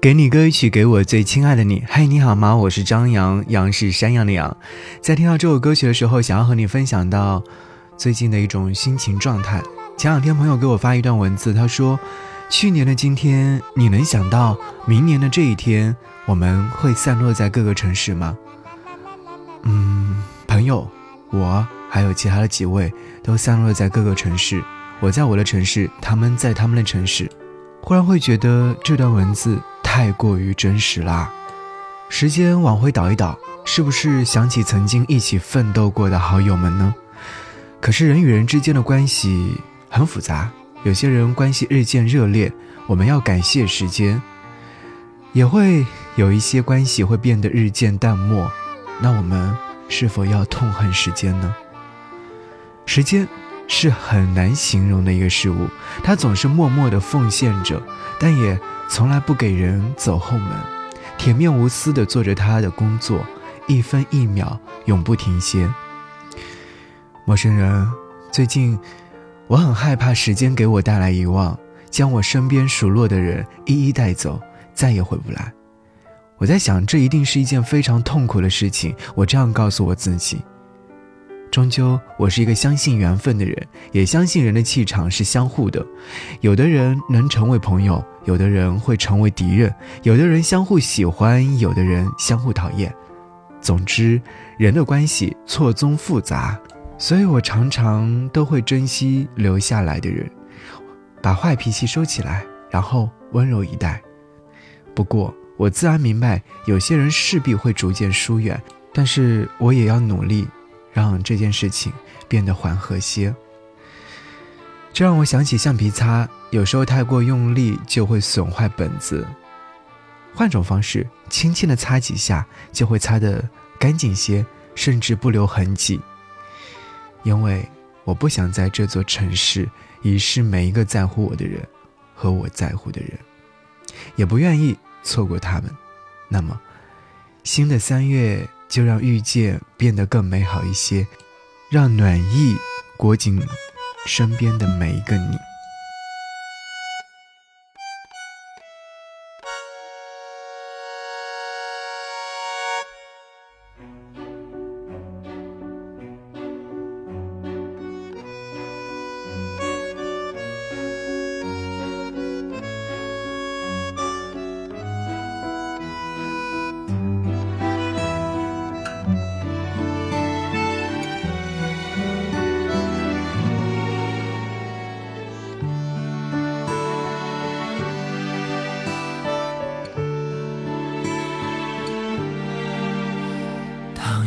给你歌曲，给我最亲爱的你。嗨，你好吗？我是张扬，杨是山羊的羊。在听到这首歌曲的时候，想要和你分享到最近的一种心情状态。前两天朋友给我发一段文字，他说：“去年的今天，你能想到明年的这一天，我们会散落在各个城市吗？”嗯，朋友，我还有其他的几位都散落在各个城市。我在我的城市，他们在他们的城市。忽然会觉得这段文字。太过于真实啦！时间往回倒一倒，是不是想起曾经一起奋斗过的好友们呢？可是人与人之间的关系很复杂，有些人关系日渐热烈，我们要感谢时间；也会有一些关系会变得日渐淡漠，那我们是否要痛恨时间呢？时间是很难形容的一个事物，它总是默默的奉献着，但也。从来不给人走后门，铁面无私地做着他的工作，一分一秒永不停歇。陌生人，最近我很害怕时间给我带来遗忘，将我身边熟络的人一一带走，再也回不来。我在想，这一定是一件非常痛苦的事情。我这样告诉我自己。终究，我是一个相信缘分的人，也相信人的气场是相互的。有的人能成为朋友，有的人会成为敌人；有的人相互喜欢，有的人相互讨厌。总之，人的关系错综复杂，所以我常常都会珍惜留下来的人，把坏脾气收起来，然后温柔以待。不过，我自然明白，有些人势必会逐渐疏远，但是我也要努力。让这件事情变得缓和些。这让我想起橡皮擦，有时候太过用力就会损坏本子。换种方式，轻轻的擦几下就会擦得干净些，甚至不留痕迹。因为我不想在这座城市遗失每一个在乎我的人和我在乎的人，也不愿意错过他们。那么，新的三月。就让遇见变得更美好一些，让暖意裹紧身边的每一个你。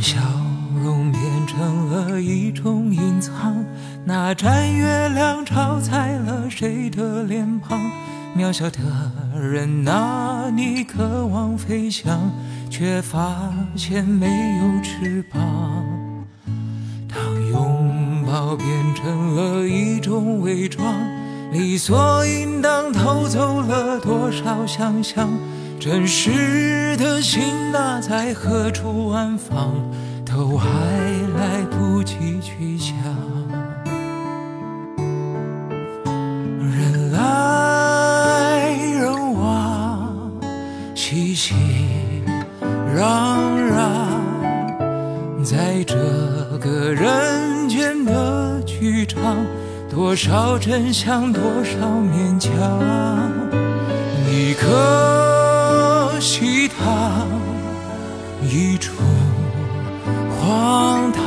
笑容变成了一种隐藏，那盏月亮照在了谁的脸庞？渺小的人啊，你渴望飞翔，却发现没有翅膀。当拥抱变成了一种伪装，理所应当偷走了多少想象？真实的心那在何处安放？都还来不及去想。人来人往，熙熙攘攘，在这个人间的剧场，多少真相，多少勉强，你可。西塘，一出荒唐，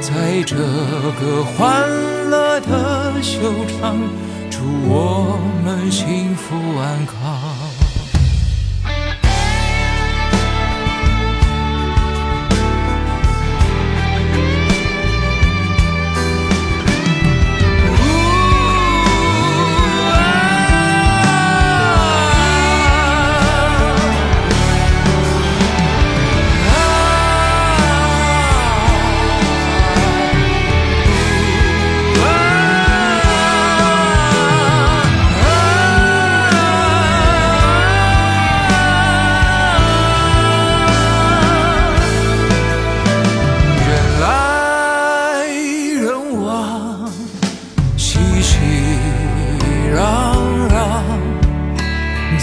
在这个欢乐的秀场，祝我们幸福安康。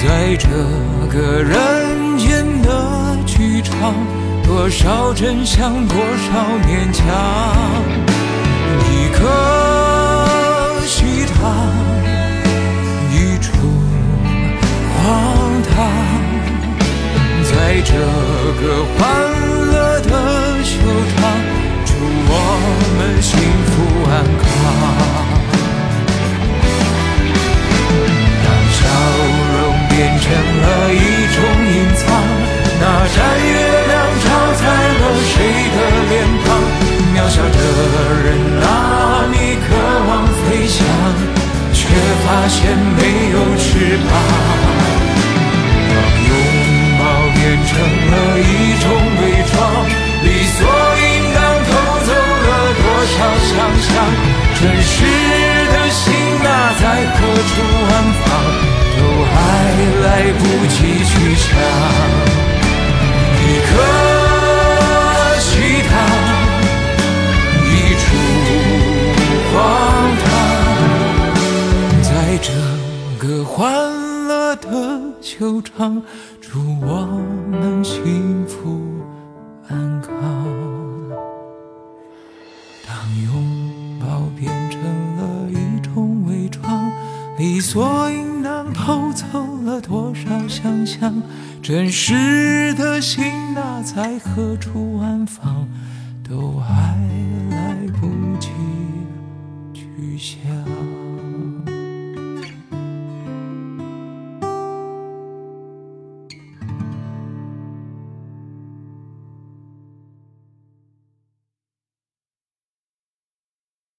在这个人间的剧场，多少真相，多少勉强，一颗虚糖，一出荒唐，在这个渺小的人啊，你渴望飞翔，却发现没有翅膀。当拥抱变成了一种伪装，理所应当偷走了多少想象？真实的心啊，在何处安放？都还来不及去想，球场，祝我们幸福安康。当拥抱变成了一种伪装，理所应当。偷走了多少想象？真实的心那在何处安放？都还来不及去想。